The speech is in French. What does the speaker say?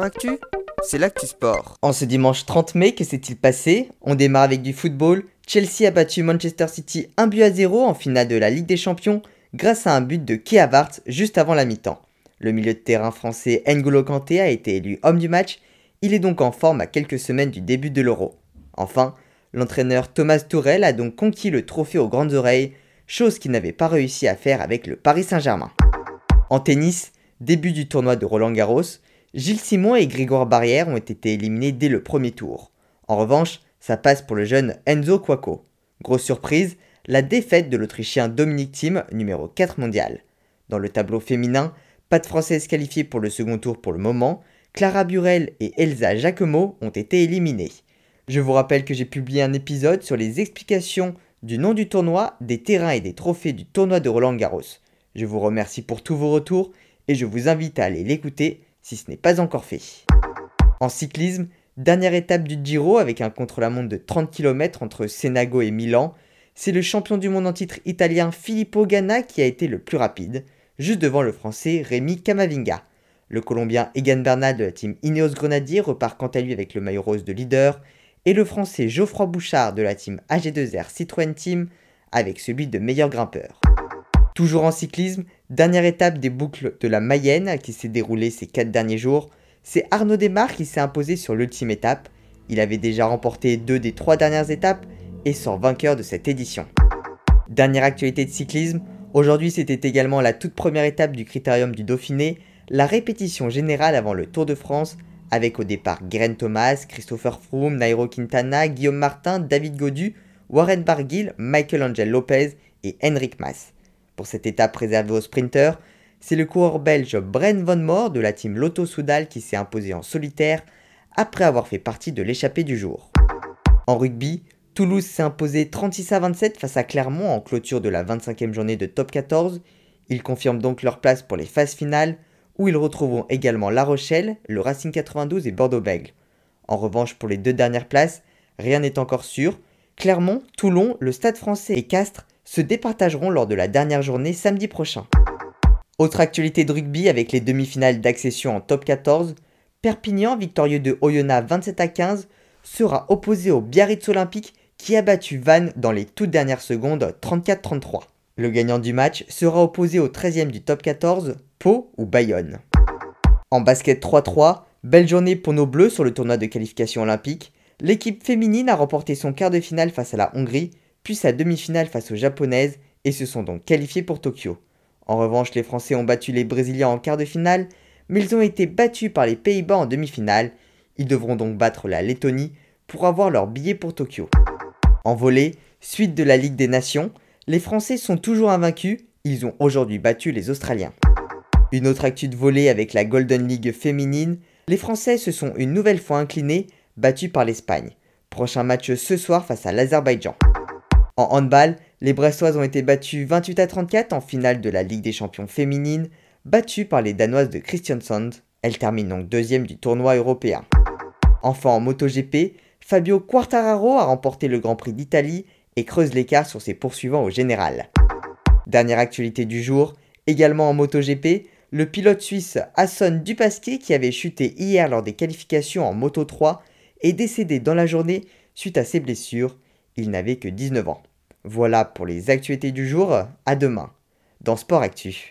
Actu, c'est l'actu sport. En ce dimanche 30 mai, que s'est-il passé? On démarre avec du football. Chelsea a battu Manchester City 1 but à 0 en finale de la Ligue des Champions grâce à un but de Kea Havertz juste avant la mi-temps. Le milieu de terrain français N'Golo Kanté a été élu homme du match. Il est donc en forme à quelques semaines du début de l'Euro. Enfin, l'entraîneur Thomas Tourel a donc conquis le trophée aux grandes oreilles, chose qu'il n'avait pas réussi à faire avec le Paris Saint-Germain. En tennis, début du tournoi de Roland Garros, Gilles Simon et Grégoire Barrière ont été éliminés dès le premier tour. En revanche, ça passe pour le jeune Enzo Quaco. Grosse surprise, la défaite de l'Autrichien Dominique Thiem, numéro 4 mondial. Dans le tableau féminin, pas de Françaises qualifiées pour le second tour pour le moment, Clara Burel et Elsa Jacquemot ont été éliminées. Je vous rappelle que j'ai publié un épisode sur les explications du nom du tournoi, des terrains et des trophées du tournoi de Roland Garros. Je vous remercie pour tous vos retours et je vous invite à aller l'écouter si ce n'est pas encore fait. En cyclisme, dernière étape du Giro avec un contre-la-montre de 30 km entre Senago et Milan, c'est le champion du monde en titre italien Filippo Ganna qui a été le plus rapide, juste devant le français Rémi Camavinga. Le colombien Egan Bernal de la team Ineos Grenadier repart quant à lui avec le maillot rose de leader, et le français Geoffroy Bouchard de la team AG2R Citroën Team avec celui de meilleur grimpeur. Toujours en cyclisme, dernière étape des boucles de la Mayenne qui s'est déroulée ces 4 derniers jours, c'est Arnaud Desmar qui s'est imposé sur l'ultime étape. Il avait déjà remporté deux des trois dernières étapes et sort vainqueur de cette édition. Dernière actualité de cyclisme, aujourd'hui c'était également la toute première étape du Critérium du Dauphiné, la répétition générale avant le Tour de France, avec au départ Guerin Thomas, Christopher Froome, Nairo Quintana, Guillaume Martin, David Godu, Warren Barguil, Michael Angel Lopez et Henrik Mas. Pour cette étape réservée aux sprinteurs, c'est le coureur belge Bren Von Moor de la team Lotto Soudal qui s'est imposé en solitaire après avoir fait partie de l'échappée du jour. En rugby, Toulouse s'est imposé 36 à 27 face à Clermont en clôture de la 25e journée de top 14. Ils confirment donc leur place pour les phases finales où ils retrouveront également La Rochelle, le Racing 92 et Bordeaux-Bègles. En revanche, pour les deux dernières places, rien n'est encore sûr. Clermont, Toulon, le Stade français et Castres se départageront lors de la dernière journée samedi prochain. Autre actualité de rugby avec les demi-finales d'accession en top 14, Perpignan, victorieux de Oyonnax 27 à 15, sera opposé au Biarritz Olympique qui a battu Vannes dans les toutes dernières secondes 34-33. Le gagnant du match sera opposé au 13e du top 14, Pau ou Bayonne. En basket 3-3, belle journée pour nos Bleus sur le tournoi de qualification olympique. L'équipe féminine a remporté son quart de finale face à la Hongrie puis sa demi-finale face aux japonaises et se sont donc qualifiés pour Tokyo. En revanche, les Français ont battu les Brésiliens en quart de finale, mais ils ont été battus par les Pays-Bas en demi-finale. Ils devront donc battre la Lettonie pour avoir leur billet pour Tokyo. En volée, suite de la Ligue des Nations, les Français sont toujours invaincus, ils ont aujourd'hui battu les Australiens. Une autre actu de volée avec la Golden League féminine, les Français se sont une nouvelle fois inclinés, battus par l'Espagne. Prochain match ce soir face à l'Azerbaïdjan. En handball, les Brestoises ont été battues 28 à 34 en finale de la Ligue des champions féminines, battues par les Danoises de Christiansand. Elles terminent donc deuxième du tournoi européen. Enfin en MotoGP, Fabio Quartararo a remporté le Grand Prix d'Italie et creuse l'écart sur ses poursuivants au général. Dernière actualité du jour, également en MotoGP, le pilote suisse Hassan Dupasquier qui avait chuté hier lors des qualifications en Moto 3 est décédé dans la journée suite à ses blessures il n'avait que 19 ans. Voilà pour les actualités du jour, à demain dans Sport Actu.